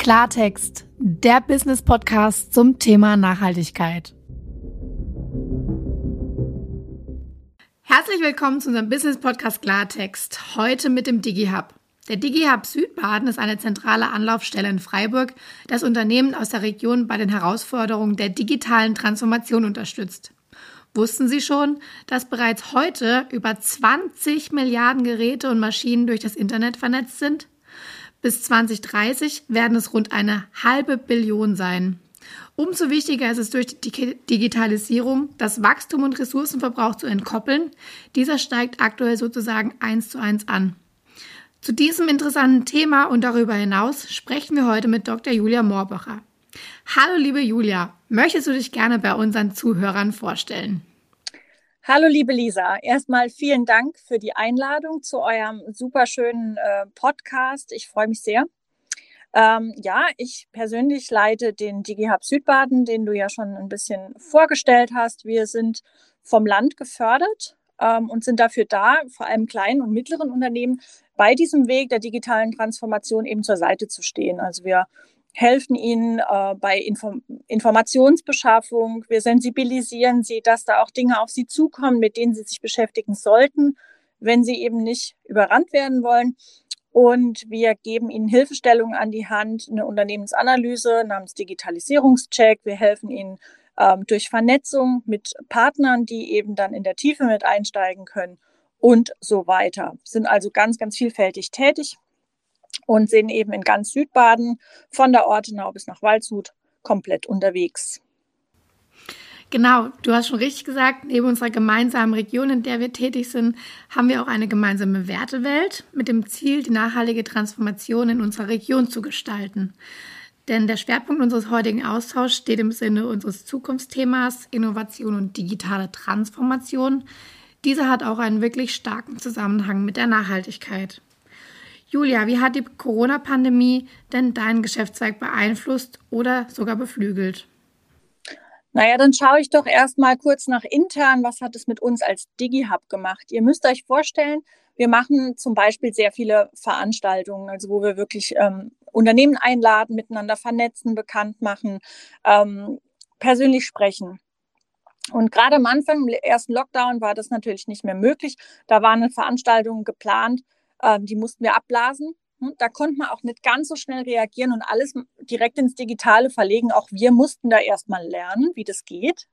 Klartext, der Business Podcast zum Thema Nachhaltigkeit. Herzlich willkommen zu unserem Business Podcast Klartext. Heute mit dem DigiHub. Der DigiHub Südbaden ist eine zentrale Anlaufstelle in Freiburg, das Unternehmen aus der Region bei den Herausforderungen der digitalen Transformation unterstützt. Wussten Sie schon, dass bereits heute über 20 Milliarden Geräte und Maschinen durch das Internet vernetzt sind? Bis 2030 werden es rund eine halbe Billion sein. Umso wichtiger ist es durch die Digitalisierung, das Wachstum und Ressourcenverbrauch zu entkoppeln. Dieser steigt aktuell sozusagen eins zu eins an. Zu diesem interessanten Thema und darüber hinaus sprechen wir heute mit Dr. Julia Moorbacher. Hallo liebe Julia, möchtest du dich gerne bei unseren Zuhörern vorstellen? Hallo, liebe Lisa. Erstmal vielen Dank für die Einladung zu eurem superschönen äh, Podcast. Ich freue mich sehr. Ähm, ja, ich persönlich leite den DigiHub Südbaden, den du ja schon ein bisschen vorgestellt hast. Wir sind vom Land gefördert ähm, und sind dafür da, vor allem kleinen und mittleren Unternehmen bei diesem Weg der digitalen Transformation eben zur Seite zu stehen. Also wir helfen ihnen äh, bei Inform Informationsbeschaffung. Wir sensibilisieren sie, dass da auch Dinge auf sie zukommen, mit denen sie sich beschäftigen sollten, wenn sie eben nicht überrannt werden wollen. Und wir geben ihnen Hilfestellungen an die Hand, eine Unternehmensanalyse namens Digitalisierungscheck. Wir helfen ihnen ähm, durch Vernetzung mit Partnern, die eben dann in der Tiefe mit einsteigen können und so weiter. Sind also ganz, ganz vielfältig tätig und sind eben in ganz Südbaden von der Ortenau bis nach Waldshut komplett unterwegs. Genau, du hast schon richtig gesagt, neben unserer gemeinsamen Region, in der wir tätig sind, haben wir auch eine gemeinsame Wertewelt mit dem Ziel, die nachhaltige Transformation in unserer Region zu gestalten. Denn der Schwerpunkt unseres heutigen Austauschs steht im Sinne unseres Zukunftsthemas Innovation und digitale Transformation. Dieser hat auch einen wirklich starken Zusammenhang mit der Nachhaltigkeit. Julia, wie hat die Corona-Pandemie denn deinen Geschäftszweig beeinflusst oder sogar beflügelt? Naja, dann schaue ich doch erstmal kurz nach intern, was hat es mit uns als DigiHub gemacht? Ihr müsst euch vorstellen, wir machen zum Beispiel sehr viele Veranstaltungen, also wo wir wirklich ähm, Unternehmen einladen, miteinander vernetzen, bekannt machen, ähm, persönlich sprechen. Und gerade am Anfang, im ersten Lockdown, war das natürlich nicht mehr möglich. Da waren eine Veranstaltung geplant, ähm, die mussten wir abblasen. Hm, da konnte man auch nicht ganz so schnell reagieren und alles direkt ins Digitale verlegen. Auch wir mussten da erstmal lernen, wie das geht.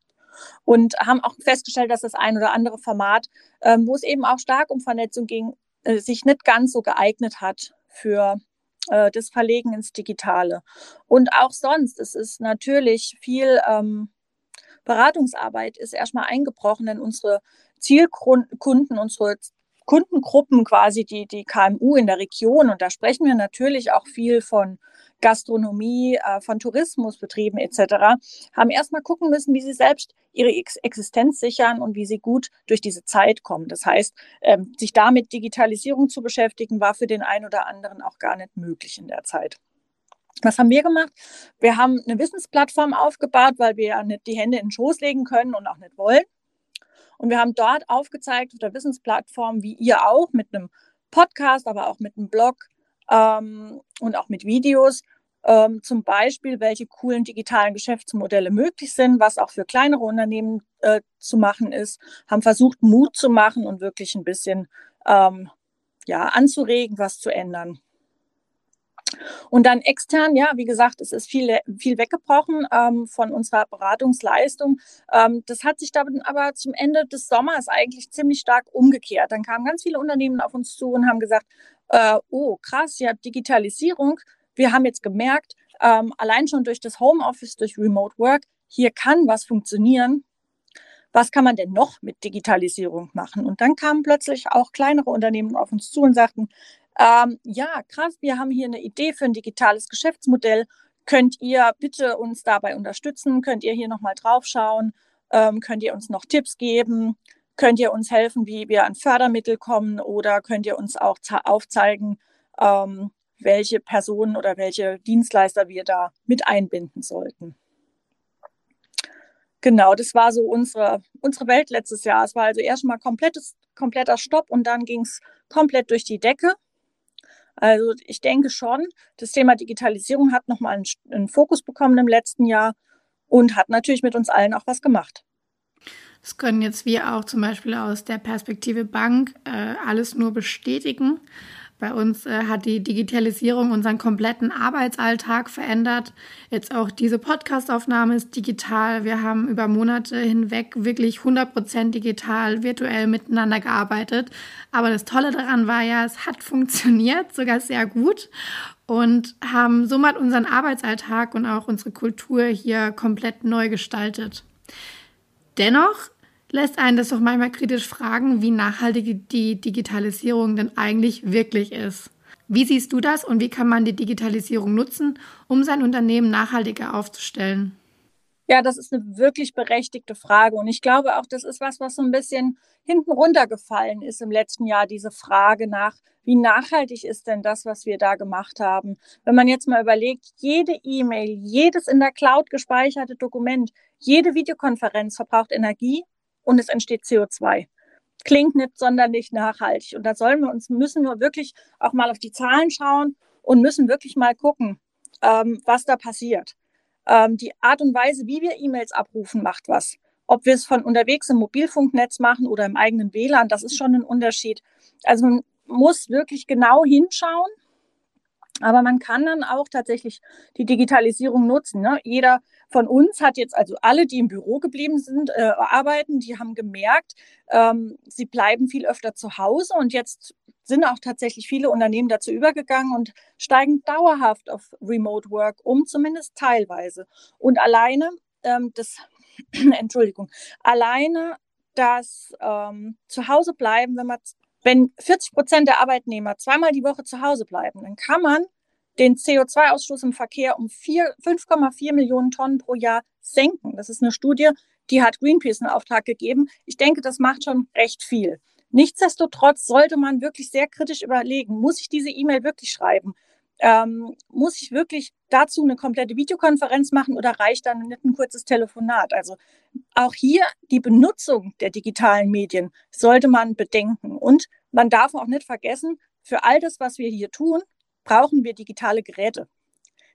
Und haben auch festgestellt, dass das ein oder andere Format, ähm, wo es eben auch stark um Vernetzung ging, äh, sich nicht ganz so geeignet hat für äh, das Verlegen ins Digitale. Und auch sonst, es ist natürlich viel ähm, Beratungsarbeit ist erstmal eingebrochen in unsere Zielkunden, unsere Kundengruppen quasi, die, die KMU in der Region. Und da sprechen wir natürlich auch viel von Gastronomie, äh, von Tourismusbetrieben etc., haben erstmal gucken müssen, wie sie selbst ihre Existenz sichern und wie sie gut durch diese Zeit kommen. Das heißt, ähm, sich damit Digitalisierung zu beschäftigen, war für den einen oder anderen auch gar nicht möglich in der Zeit. Was haben wir gemacht? Wir haben eine Wissensplattform aufgebaut, weil wir ja nicht die Hände in den Schoß legen können und auch nicht wollen. Und wir haben dort aufgezeigt auf der Wissensplattform, wie ihr auch mit einem Podcast, aber auch mit einem Blog ähm, und auch mit Videos, ähm, zum Beispiel, welche coolen digitalen Geschäftsmodelle möglich sind, was auch für kleinere Unternehmen äh, zu machen ist, haben versucht, Mut zu machen und wirklich ein bisschen ähm, ja, anzuregen, was zu ändern. Und dann extern, ja, wie gesagt, es ist viel, viel weggebrochen ähm, von unserer Beratungsleistung. Ähm, das hat sich dann aber zum Ende des Sommers eigentlich ziemlich stark umgekehrt. Dann kamen ganz viele Unternehmen auf uns zu und haben gesagt, äh, oh krass, ja, Digitalisierung. Wir haben jetzt gemerkt, ähm, allein schon durch das Homeoffice, durch Remote Work, hier kann was funktionieren. Was kann man denn noch mit Digitalisierung machen? Und dann kamen plötzlich auch kleinere Unternehmen auf uns zu und sagten, ähm, ja, krass, wir haben hier eine Idee für ein digitales Geschäftsmodell. Könnt ihr bitte uns dabei unterstützen? Könnt ihr hier nochmal draufschauen? Ähm, könnt ihr uns noch Tipps geben? Könnt ihr uns helfen, wie wir an Fördermittel kommen? Oder könnt ihr uns auch aufzeigen, ähm, welche Personen oder welche Dienstleister wir da mit einbinden sollten? Genau, das war so unsere, unsere Welt letztes Jahr. Es war also erstmal komplettes, kompletter Stopp und dann ging es komplett durch die Decke. Also ich denke schon, das Thema Digitalisierung hat nochmal einen, einen Fokus bekommen im letzten Jahr und hat natürlich mit uns allen auch was gemacht. Das können jetzt wir auch zum Beispiel aus der Perspektive Bank äh, alles nur bestätigen. Bei uns äh, hat die Digitalisierung unseren kompletten Arbeitsalltag verändert. Jetzt auch diese Podcastaufnahme ist digital. Wir haben über Monate hinweg wirklich 100% digital, virtuell miteinander gearbeitet. Aber das Tolle daran war ja, es hat funktioniert, sogar sehr gut und haben somit unseren Arbeitsalltag und auch unsere Kultur hier komplett neu gestaltet. Dennoch lässt einen das doch manchmal kritisch fragen, wie nachhaltig die Digitalisierung denn eigentlich wirklich ist. Wie siehst du das und wie kann man die Digitalisierung nutzen, um sein Unternehmen nachhaltiger aufzustellen? Ja, das ist eine wirklich berechtigte Frage. Und ich glaube auch, das ist was, was so ein bisschen hinten runtergefallen ist im letzten Jahr, diese Frage nach, wie nachhaltig ist denn das, was wir da gemacht haben? Wenn man jetzt mal überlegt, jede E-Mail, jedes in der Cloud gespeicherte Dokument, jede Videokonferenz verbraucht Energie und es entsteht CO2. Klingt nicht sonderlich nachhaltig. Und da sollen wir uns, müssen wir wirklich auch mal auf die Zahlen schauen und müssen wirklich mal gucken, ähm, was da passiert. Ähm, die Art und Weise, wie wir E-Mails abrufen, macht was. Ob wir es von unterwegs im Mobilfunknetz machen oder im eigenen WLAN, das ist schon ein Unterschied. Also man muss wirklich genau hinschauen aber man kann dann auch tatsächlich die Digitalisierung nutzen. Ne? Jeder von uns hat jetzt, also alle, die im Büro geblieben sind, äh, arbeiten, die haben gemerkt, ähm, sie bleiben viel öfter zu Hause und jetzt sind auch tatsächlich viele Unternehmen dazu übergegangen und steigen dauerhaft auf Remote Work um, zumindest teilweise. Und alleine ähm, das, Entschuldigung, alleine das ähm, Zuhause bleiben, wenn man wenn 40 Prozent der Arbeitnehmer zweimal die Woche zu Hause bleiben, dann kann man den CO2-Ausstoß im Verkehr um 5,4 Millionen Tonnen pro Jahr senken. Das ist eine Studie, die hat Greenpeace einen Auftrag gegeben. Ich denke, das macht schon recht viel. Nichtsdestotrotz sollte man wirklich sehr kritisch überlegen, muss ich diese E-Mail wirklich schreiben? Ähm, muss ich wirklich dazu eine komplette Videokonferenz machen oder reicht dann nicht ein kurzes Telefonat? Also auch hier die Benutzung der digitalen Medien sollte man bedenken. Und man darf auch nicht vergessen, für all das, was wir hier tun, brauchen wir digitale Geräte.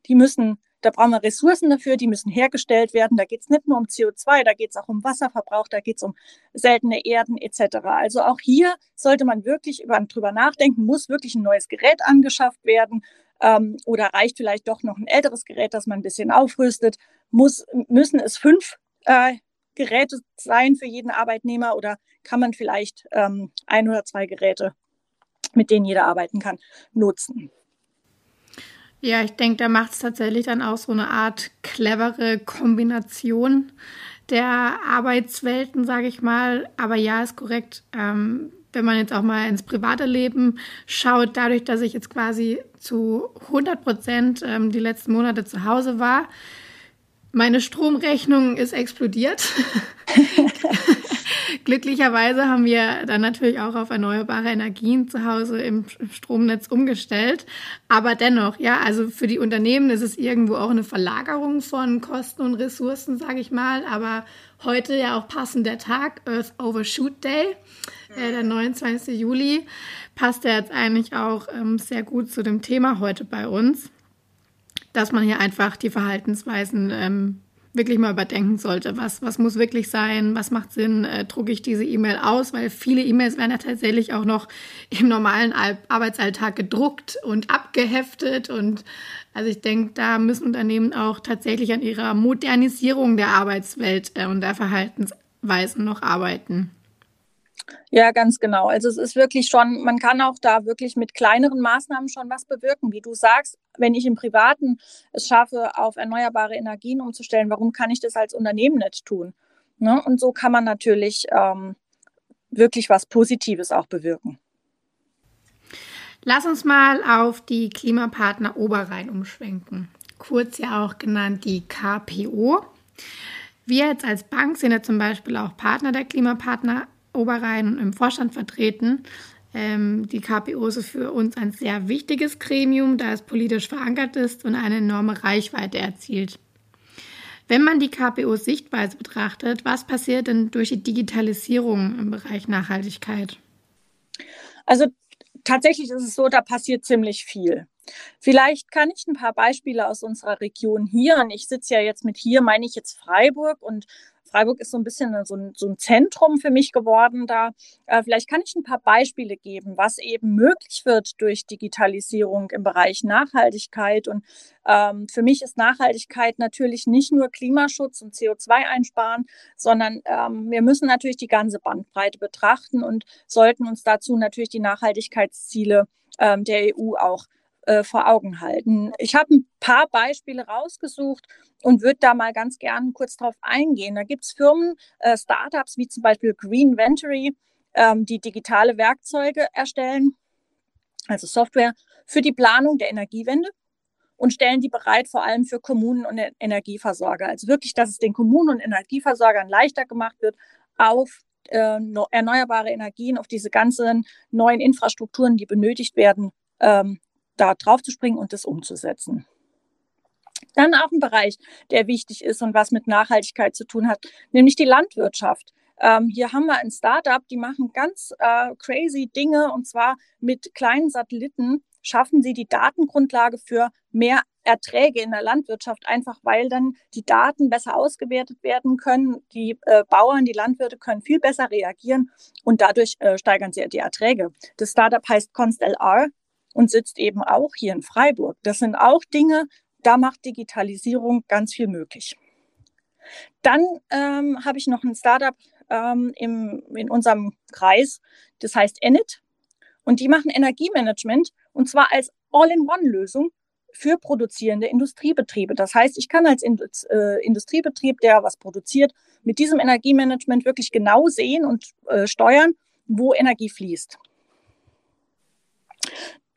Die müssen, da brauchen wir Ressourcen dafür, die müssen hergestellt werden. Da geht es nicht nur um CO2, da geht es auch um Wasserverbrauch, da geht es um seltene Erden etc. Also auch hier sollte man wirklich über, drüber nachdenken, muss wirklich ein neues Gerät angeschafft werden ähm, oder reicht vielleicht doch noch ein älteres Gerät, das man ein bisschen aufrüstet? Muss, müssen es fünf äh, Geräte sein für jeden Arbeitnehmer oder kann man vielleicht ähm, ein oder zwei Geräte, mit denen jeder arbeiten kann, nutzen? Ja, ich denke, da macht es tatsächlich dann auch so eine Art clevere Kombination der Arbeitswelten, sage ich mal. Aber ja, ist korrekt. Ähm, wenn man jetzt auch mal ins private Leben schaut, dadurch, dass ich jetzt quasi zu 100 Prozent ähm, die letzten Monate zu Hause war, meine Stromrechnung ist explodiert. Glücklicherweise haben wir dann natürlich auch auf erneuerbare Energien zu Hause im Stromnetz umgestellt. Aber dennoch, ja, also für die Unternehmen ist es irgendwo auch eine Verlagerung von Kosten und Ressourcen, sage ich mal. Aber heute ja auch passend der Tag, Earth Overshoot Day, äh, der 29. Juli, passt ja jetzt eigentlich auch ähm, sehr gut zu dem Thema heute bei uns, dass man hier einfach die Verhaltensweisen ähm, wirklich mal überdenken sollte. Was, was muss wirklich sein? Was macht Sinn? Äh, drucke ich diese E-Mail aus? Weil viele E-Mails werden ja tatsächlich auch noch im normalen Arbeitsalltag gedruckt und abgeheftet. Und also ich denke, da müssen Unternehmen auch tatsächlich an ihrer Modernisierung der Arbeitswelt äh, und der Verhaltensweisen noch arbeiten. Ja, ganz genau. Also es ist wirklich schon, man kann auch da wirklich mit kleineren Maßnahmen schon was bewirken. Wie du sagst, wenn ich im Privaten es schaffe, auf erneuerbare Energien umzustellen, warum kann ich das als Unternehmen nicht tun? Ne? Und so kann man natürlich ähm, wirklich was Positives auch bewirken. Lass uns mal auf die Klimapartner Oberrhein umschwenken. Kurz ja auch genannt die KPO. Wir jetzt als Bank sind ja zum Beispiel auch Partner der Klimapartner Oberrhein im Vorstand vertreten. Ähm, die KPO ist für uns ein sehr wichtiges Gremium, da es politisch verankert ist und eine enorme Reichweite erzielt. Wenn man die KPOs Sichtweise betrachtet, was passiert denn durch die Digitalisierung im Bereich Nachhaltigkeit? Also tatsächlich ist es so, da passiert ziemlich viel. Vielleicht kann ich ein paar Beispiele aus unserer Region hier, und ich sitze ja jetzt mit hier, meine ich jetzt Freiburg und Freiburg ist so ein bisschen so ein, so ein Zentrum für mich geworden da. Äh, vielleicht kann ich ein paar Beispiele geben, was eben möglich wird durch Digitalisierung im Bereich Nachhaltigkeit. Und ähm, für mich ist Nachhaltigkeit natürlich nicht nur Klimaschutz und CO2 einsparen, sondern ähm, wir müssen natürlich die ganze Bandbreite betrachten und sollten uns dazu natürlich die Nachhaltigkeitsziele ähm, der EU auch äh, vor Augen halten. Ich habe ein paar Beispiele rausgesucht und würde da mal ganz gern kurz drauf eingehen. Da gibt es Firmen, äh, Startups wie zum Beispiel Green Ventory, ähm, die digitale Werkzeuge erstellen, also Software für die Planung der Energiewende und stellen die bereit, vor allem für Kommunen und Energieversorger. Also wirklich, dass es den Kommunen und Energieversorgern leichter gemacht wird, auf äh, erneuerbare Energien, auf diese ganzen neuen Infrastrukturen, die benötigt werden, ähm, da drauf zu springen und das umzusetzen. Dann auch ein Bereich, der wichtig ist und was mit Nachhaltigkeit zu tun hat, nämlich die Landwirtschaft. Ähm, hier haben wir ein Startup, die machen ganz äh, crazy Dinge und zwar mit kleinen Satelliten schaffen sie die Datengrundlage für mehr Erträge in der Landwirtschaft, einfach weil dann die Daten besser ausgewertet werden können. Die äh, Bauern, die Landwirte können viel besser reagieren und dadurch äh, steigern sie die Erträge. Das Startup heißt ConstLR und sitzt eben auch hier in Freiburg. Das sind auch Dinge, da macht Digitalisierung ganz viel möglich. Dann ähm, habe ich noch ein Startup ähm, im, in unserem Kreis, das heißt Enit. Und die machen Energiemanagement und zwar als All-in-One-Lösung für produzierende Industriebetriebe. Das heißt, ich kann als äh, Industriebetrieb, der was produziert, mit diesem Energiemanagement wirklich genau sehen und äh, steuern, wo Energie fließt.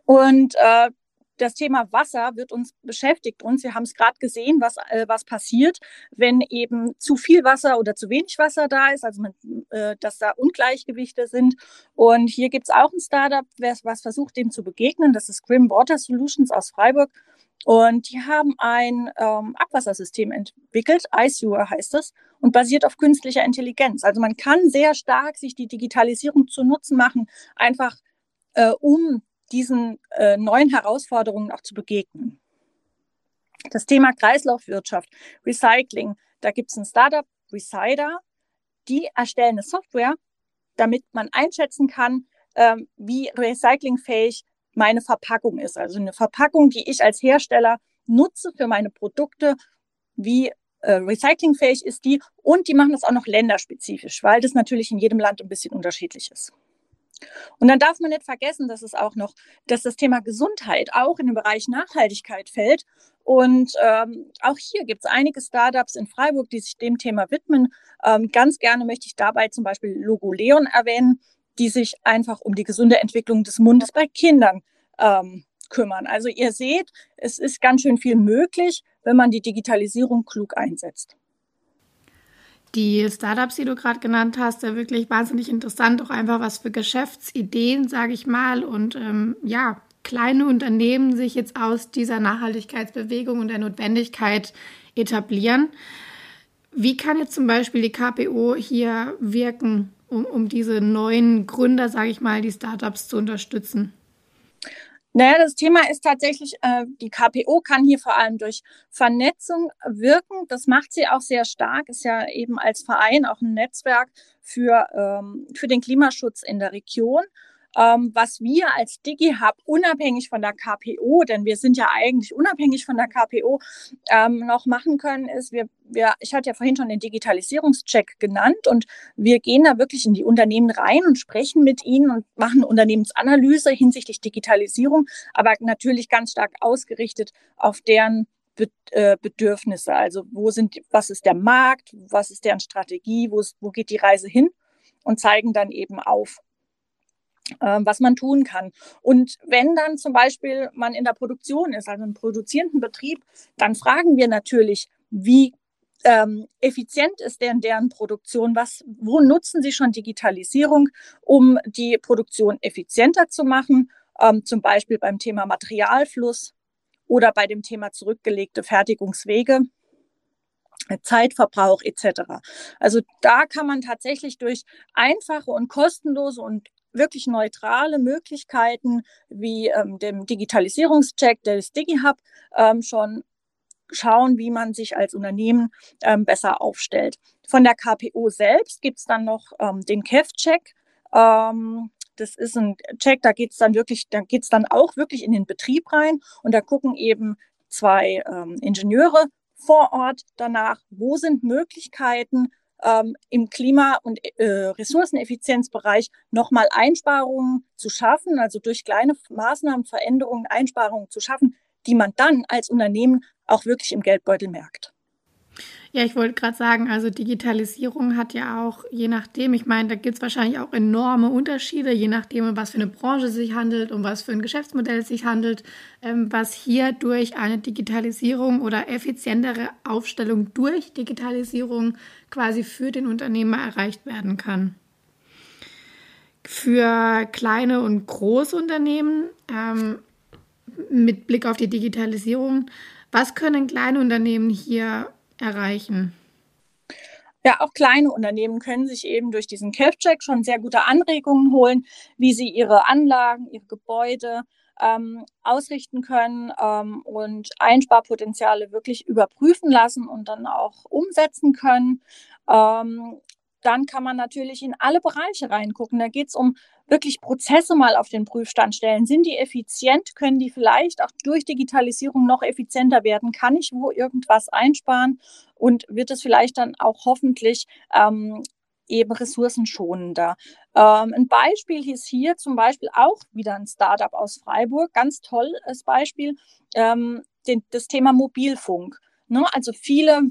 Und äh, das Thema Wasser wird uns beschäftigt uns. Wir haben es gerade gesehen, was, äh, was passiert, wenn eben zu viel Wasser oder zu wenig Wasser da ist, also man, äh, dass da Ungleichgewichte sind. Und hier gibt es auch ein Startup, was, versucht, dem zu begegnen. Das ist Grim Water Solutions aus Freiburg. Und die haben ein ähm, Abwassersystem entwickelt, ICEWare heißt es, und basiert auf künstlicher Intelligenz. Also man kann sehr stark sich die Digitalisierung zu Nutzen machen, einfach äh, um diesen äh, neuen Herausforderungen auch zu begegnen. Das Thema Kreislaufwirtschaft, Recycling, da gibt es ein Startup, Resider, die erstellen eine Software, damit man einschätzen kann, ähm, wie recyclingfähig meine Verpackung ist. Also eine Verpackung, die ich als Hersteller nutze für meine Produkte, wie äh, recyclingfähig ist die. Und die machen das auch noch länderspezifisch, weil das natürlich in jedem Land ein bisschen unterschiedlich ist. Und dann darf man nicht vergessen, dass es auch noch, dass das Thema Gesundheit auch in den Bereich Nachhaltigkeit fällt. Und ähm, auch hier gibt es einige Startups in Freiburg, die sich dem Thema widmen. Ähm, ganz gerne möchte ich dabei zum Beispiel Logo Leon erwähnen, die sich einfach um die gesunde Entwicklung des Mundes bei Kindern ähm, kümmern. Also ihr seht, es ist ganz schön viel möglich, wenn man die Digitalisierung klug einsetzt. Die Startups, die du gerade genannt hast, ja wirklich wahnsinnig interessant, auch einfach was für Geschäftsideen, sage ich mal, und ähm, ja, kleine Unternehmen sich jetzt aus dieser Nachhaltigkeitsbewegung und der Notwendigkeit etablieren. Wie kann jetzt zum Beispiel die KPO hier wirken, um, um diese neuen Gründer, sage ich mal, die Startups zu unterstützen? Naja, das Thema ist tatsächlich, äh, die KPO kann hier vor allem durch Vernetzung wirken. Das macht sie auch sehr stark, ist ja eben als Verein auch ein Netzwerk für, ähm, für den Klimaschutz in der Region. Ähm, was wir als DigiHub unabhängig von der KPO, denn wir sind ja eigentlich unabhängig von der KPO, ähm, noch machen können, ist, wir, wir, ich hatte ja vorhin schon den Digitalisierungscheck genannt und wir gehen da wirklich in die Unternehmen rein und sprechen mit ihnen und machen Unternehmensanalyse hinsichtlich Digitalisierung, aber natürlich ganz stark ausgerichtet auf deren äh, Bedürfnisse. Also wo sind, was ist der Markt, was ist deren Strategie, wo, ist, wo geht die Reise hin? Und zeigen dann eben auf, was man tun kann. Und wenn dann zum Beispiel man in der Produktion ist, also im produzierenden Betrieb, dann fragen wir natürlich, wie ähm, effizient ist denn deren Produktion? Was, wo nutzen sie schon Digitalisierung, um die Produktion effizienter zu machen? Ähm, zum Beispiel beim Thema Materialfluss oder bei dem Thema zurückgelegte Fertigungswege. Zeitverbrauch etc. Also da kann man tatsächlich durch einfache und kostenlose und wirklich neutrale Möglichkeiten wie ähm, dem Digitalisierungscheck des DigiHub ähm, schon schauen, wie man sich als Unternehmen ähm, besser aufstellt. Von der KPO selbst gibt es dann noch ähm, den KEF-Check. Ähm, das ist ein Check, da geht es dann wirklich, da geht es dann auch wirklich in den Betrieb rein und da gucken eben zwei ähm, Ingenieure vor Ort danach, wo sind Möglichkeiten, ähm, im Klima- und äh, Ressourceneffizienzbereich nochmal Einsparungen zu schaffen, also durch kleine Maßnahmen, Veränderungen, Einsparungen zu schaffen, die man dann als Unternehmen auch wirklich im Geldbeutel merkt. Ja, ich wollte gerade sagen, also Digitalisierung hat ja auch, je nachdem, ich meine, da gibt es wahrscheinlich auch enorme Unterschiede, je nachdem, um was für eine Branche sich handelt, um was für ein Geschäftsmodell es sich handelt, ähm, was hier durch eine Digitalisierung oder effizientere Aufstellung durch Digitalisierung quasi für den Unternehmer erreicht werden kann. Für kleine und große Unternehmen ähm, mit Blick auf die Digitalisierung, was können kleine Unternehmen hier erreichen? Ja, auch kleine Unternehmen können sich eben durch diesen Kelf-Check schon sehr gute Anregungen holen, wie sie ihre Anlagen, ihre Gebäude ähm, ausrichten können ähm, und Einsparpotenziale wirklich überprüfen lassen und dann auch umsetzen können. Ähm, dann kann man natürlich in alle Bereiche reingucken. Da geht es um wirklich Prozesse mal auf den Prüfstand stellen. Sind die effizient? Können die vielleicht auch durch Digitalisierung noch effizienter werden? Kann ich wo irgendwas einsparen? Und wird es vielleicht dann auch hoffentlich ähm, eben ressourcenschonender. Ähm, ein Beispiel hieß hier zum Beispiel auch wieder ein Startup aus Freiburg, ganz tolles Beispiel, ähm, den, das Thema Mobilfunk. Ne? Also viele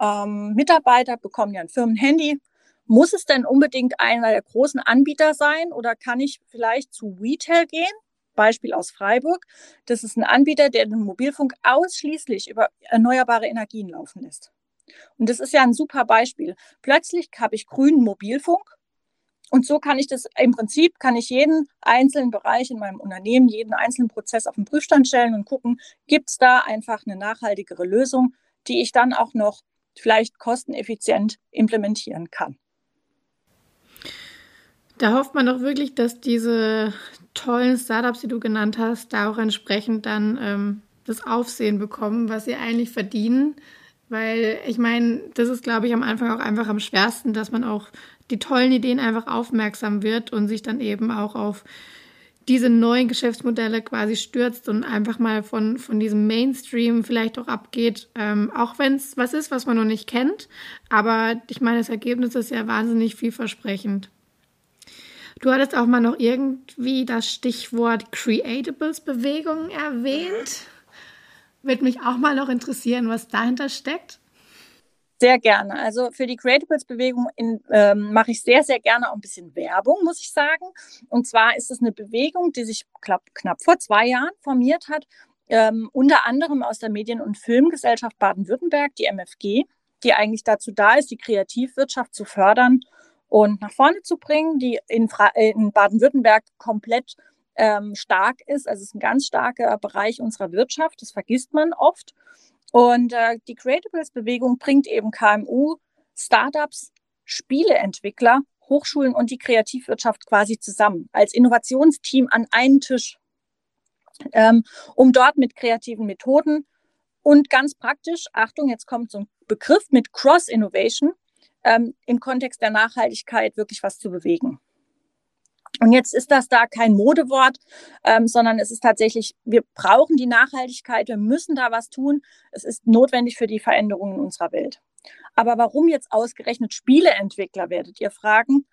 ähm, Mitarbeiter bekommen ja ein Firmenhandy, muss es denn unbedingt einer der großen Anbieter sein oder kann ich vielleicht zu Retail gehen? Beispiel aus Freiburg. Das ist ein Anbieter, der den Mobilfunk ausschließlich über erneuerbare Energien laufen lässt. Und das ist ja ein super Beispiel. Plötzlich habe ich grünen Mobilfunk und so kann ich das im Prinzip, kann ich jeden einzelnen Bereich in meinem Unternehmen, jeden einzelnen Prozess auf den Prüfstand stellen und gucken, gibt es da einfach eine nachhaltigere Lösung, die ich dann auch noch vielleicht kosteneffizient implementieren kann. Da hofft man doch wirklich, dass diese tollen Startups, die du genannt hast, da auch entsprechend dann ähm, das Aufsehen bekommen, was sie eigentlich verdienen. Weil ich meine, das ist, glaube ich, am Anfang auch einfach am schwersten, dass man auch die tollen Ideen einfach aufmerksam wird und sich dann eben auch auf diese neuen Geschäftsmodelle quasi stürzt und einfach mal von, von diesem Mainstream vielleicht auch abgeht, ähm, auch wenn es was ist, was man noch nicht kennt. Aber ich meine, das Ergebnis ist ja wahnsinnig vielversprechend. Du hattest auch mal noch irgendwie das Stichwort Creatables-Bewegung erwähnt. Würde mich auch mal noch interessieren, was dahinter steckt. Sehr gerne. Also für die Creatables-Bewegung ähm, mache ich sehr, sehr gerne auch ein bisschen Werbung, muss ich sagen. Und zwar ist es eine Bewegung, die sich knapp, knapp vor zwei Jahren formiert hat, ähm, unter anderem aus der Medien- und Filmgesellschaft Baden-Württemberg, die MFG, die eigentlich dazu da ist, die Kreativwirtschaft zu fördern und nach vorne zu bringen, die in, äh, in Baden-Württemberg komplett ähm, stark ist. Also es ist ein ganz starker Bereich unserer Wirtschaft, das vergisst man oft. Und äh, die Creatables-Bewegung bringt eben KMU, Startups, Spieleentwickler, Hochschulen und die Kreativwirtschaft quasi zusammen als Innovationsteam an einen Tisch, ähm, um dort mit kreativen Methoden und ganz praktisch, Achtung, jetzt kommt so ein Begriff mit Cross-Innovation, ähm, im Kontext der Nachhaltigkeit wirklich was zu bewegen. Und jetzt ist das da kein Modewort, ähm, sondern es ist tatsächlich, wir brauchen die Nachhaltigkeit, wir müssen da was tun. Es ist notwendig für die Veränderungen in unserer Welt. Aber warum jetzt ausgerechnet Spieleentwickler, werdet ihr fragen?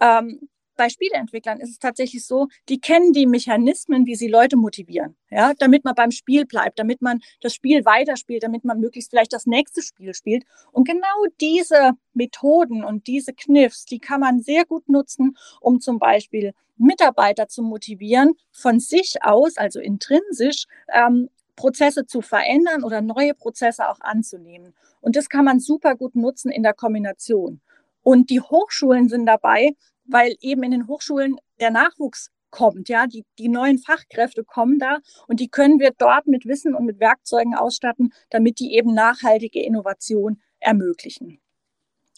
Ähm, bei Spieleentwicklern ist es tatsächlich so, die kennen die Mechanismen, wie sie Leute motivieren, ja, damit man beim Spiel bleibt, damit man das Spiel weiterspielt, damit man möglichst vielleicht das nächste Spiel spielt. Und genau diese Methoden und diese Kniffs, die kann man sehr gut nutzen, um zum Beispiel Mitarbeiter zu motivieren, von sich aus, also intrinsisch, ähm, Prozesse zu verändern oder neue Prozesse auch anzunehmen. Und das kann man super gut nutzen in der Kombination. Und die Hochschulen sind dabei, weil eben in den Hochschulen der Nachwuchs kommt, ja, die, die neuen Fachkräfte kommen da und die können wir dort mit Wissen und mit Werkzeugen ausstatten, damit die eben nachhaltige Innovation ermöglichen.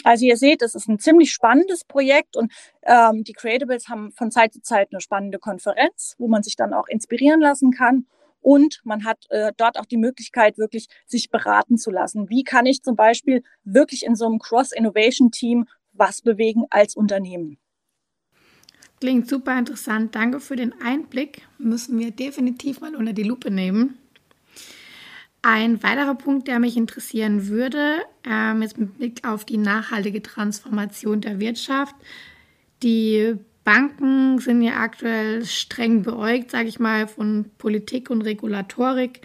Also ihr seht, es ist ein ziemlich spannendes Projekt und ähm, die Creatables haben von Zeit zu Zeit eine spannende Konferenz, wo man sich dann auch inspirieren lassen kann. Und man hat äh, dort auch die Möglichkeit, wirklich sich beraten zu lassen. Wie kann ich zum Beispiel wirklich in so einem Cross-Innovation-Team was bewegen als Unternehmen? Klingt super interessant. Danke für den Einblick. Müssen wir definitiv mal unter die Lupe nehmen. Ein weiterer Punkt, der mich interessieren würde, ähm, ist mit Blick auf die nachhaltige Transformation der Wirtschaft. Die Banken sind ja aktuell streng beäugt, sage ich mal, von Politik und Regulatorik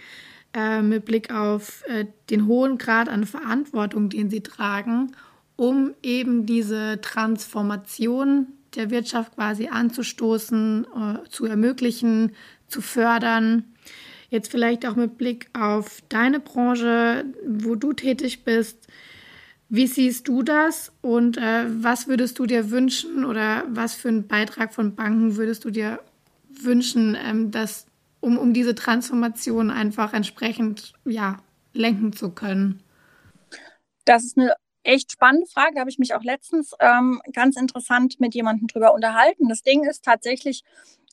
äh, mit Blick auf äh, den hohen Grad an Verantwortung, den sie tragen, um eben diese Transformation der Wirtschaft quasi anzustoßen, äh, zu ermöglichen, zu fördern. Jetzt vielleicht auch mit Blick auf deine Branche, wo du tätig bist. Wie siehst du das und äh, was würdest du dir wünschen oder was für einen Beitrag von Banken würdest du dir wünschen, ähm, dass, um, um diese Transformation einfach entsprechend ja, lenken zu können? Das ist eine echt spannende Frage. Da habe ich mich auch letztens ähm, ganz interessant mit jemandem drüber unterhalten. Das Ding ist tatsächlich,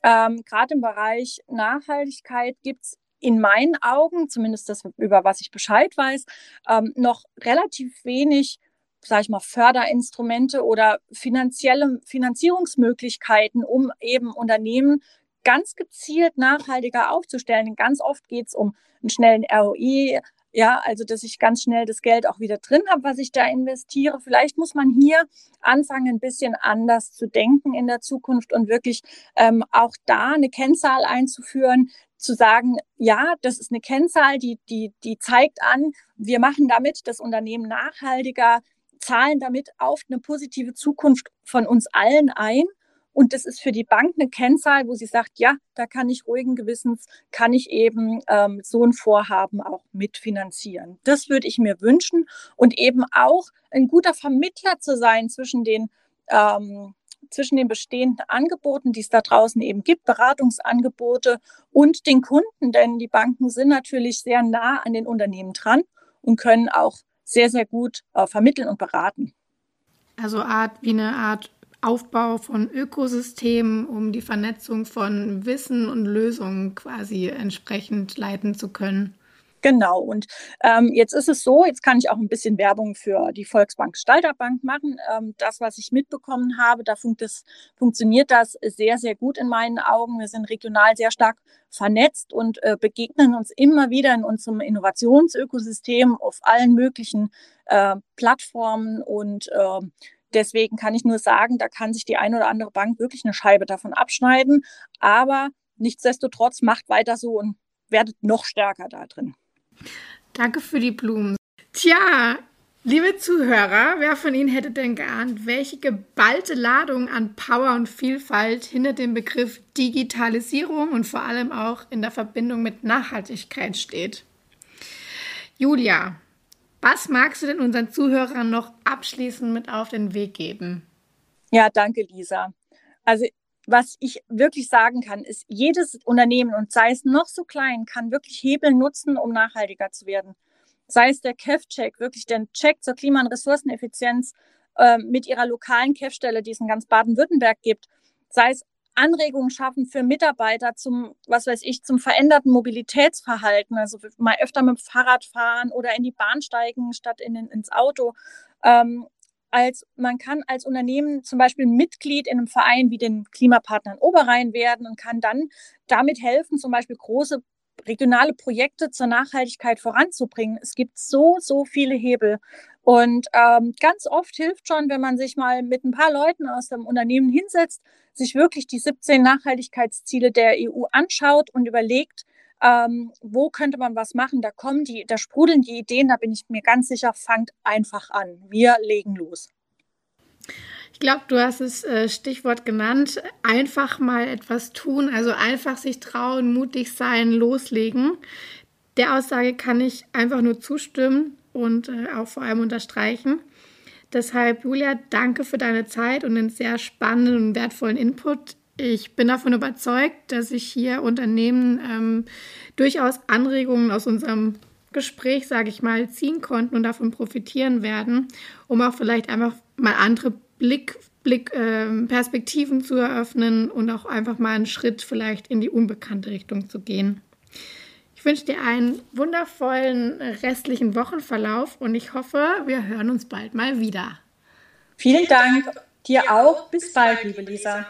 ähm, gerade im Bereich Nachhaltigkeit gibt es in meinen Augen, zumindest das, über was ich Bescheid weiß, ähm, noch relativ wenig, sage ich mal, Förderinstrumente oder finanzielle Finanzierungsmöglichkeiten, um eben Unternehmen ganz gezielt nachhaltiger aufzustellen. Ganz oft geht es um einen schnellen ROI, ja, also dass ich ganz schnell das Geld auch wieder drin habe, was ich da investiere. Vielleicht muss man hier anfangen, ein bisschen anders zu denken in der Zukunft und wirklich ähm, auch da eine Kennzahl einzuführen, zu sagen, ja, das ist eine Kennzahl, die, die, die zeigt an, wir machen damit das Unternehmen nachhaltiger, zahlen damit auf eine positive Zukunft von uns allen ein und das ist für die Bank eine Kennzahl, wo sie sagt, ja, da kann ich ruhigen Gewissens, kann ich eben ähm, so ein Vorhaben auch mitfinanzieren. Das würde ich mir wünschen und eben auch ein guter Vermittler zu sein zwischen den ähm, zwischen den bestehenden Angeboten, die es da draußen eben gibt, Beratungsangebote und den Kunden, denn die Banken sind natürlich sehr nah an den Unternehmen dran und können auch sehr, sehr gut äh, vermitteln und beraten. Also Art wie eine Art Aufbau von Ökosystemen, um die Vernetzung von Wissen und Lösungen quasi entsprechend leiten zu können. Genau, und ähm, jetzt ist es so, jetzt kann ich auch ein bisschen Werbung für die Volksbank Stalterbank machen. Ähm, das, was ich mitbekommen habe, da funkt das, funktioniert das sehr, sehr gut in meinen Augen. Wir sind regional sehr stark vernetzt und äh, begegnen uns immer wieder in unserem Innovationsökosystem auf allen möglichen äh, Plattformen und äh, Deswegen kann ich nur sagen, da kann sich die eine oder andere Bank wirklich eine Scheibe davon abschneiden. Aber nichtsdestotrotz macht weiter so und werdet noch stärker da drin. Danke für die Blumen. Tja, liebe Zuhörer, wer von Ihnen hätte denn geahnt, welche geballte Ladung an Power und Vielfalt hinter dem Begriff Digitalisierung und vor allem auch in der Verbindung mit Nachhaltigkeit steht? Julia, was magst du denn unseren Zuhörern noch abschließend mit auf den Weg geben? Ja, danke, Lisa. Also was ich wirklich sagen kann, ist, jedes Unternehmen und sei es noch so klein, kann wirklich Hebel nutzen, um nachhaltiger zu werden. Sei es der KEF-Check, wirklich der Check zur Klima- und Ressourceneffizienz äh, mit ihrer lokalen KEF-Stelle, die es in ganz Baden-Württemberg gibt. Sei es Anregungen schaffen für Mitarbeiter zum, was weiß ich, zum veränderten Mobilitätsverhalten, also mal öfter mit dem Fahrrad fahren oder in die Bahn steigen statt in, ins Auto. Ähm, als man kann als Unternehmen zum Beispiel Mitglied in einem Verein wie den Klimapartnern Oberrhein werden und kann dann damit helfen, zum Beispiel große regionale Projekte zur Nachhaltigkeit voranzubringen. Es gibt so, so viele Hebel. Und ähm, ganz oft hilft schon, wenn man sich mal mit ein paar Leuten aus dem Unternehmen hinsetzt, sich wirklich die 17 Nachhaltigkeitsziele der EU anschaut und überlegt, ähm, wo könnte man was machen. Da kommen die, da sprudeln die Ideen, da bin ich mir ganz sicher, fangt einfach an. Wir legen los. Ich glaube, du hast es äh, Stichwort genannt. Einfach mal etwas tun, also einfach sich trauen, mutig sein, loslegen. Der Aussage kann ich einfach nur zustimmen und äh, auch vor allem unterstreichen. Deshalb, Julia, danke für deine Zeit und den sehr spannenden und wertvollen Input. Ich bin davon überzeugt, dass sich hier Unternehmen ähm, durchaus Anregungen aus unserem Gespräch, sage ich mal, ziehen konnten und davon profitieren werden, um auch vielleicht einfach mal andere Blick, Blick äh, Perspektiven zu eröffnen und auch einfach mal einen Schritt vielleicht in die unbekannte Richtung zu gehen. Ich wünsche dir einen wundervollen restlichen Wochenverlauf und ich hoffe, wir hören uns bald mal wieder. Vielen Dank. Dir auch. Bis bald, liebe Lisa.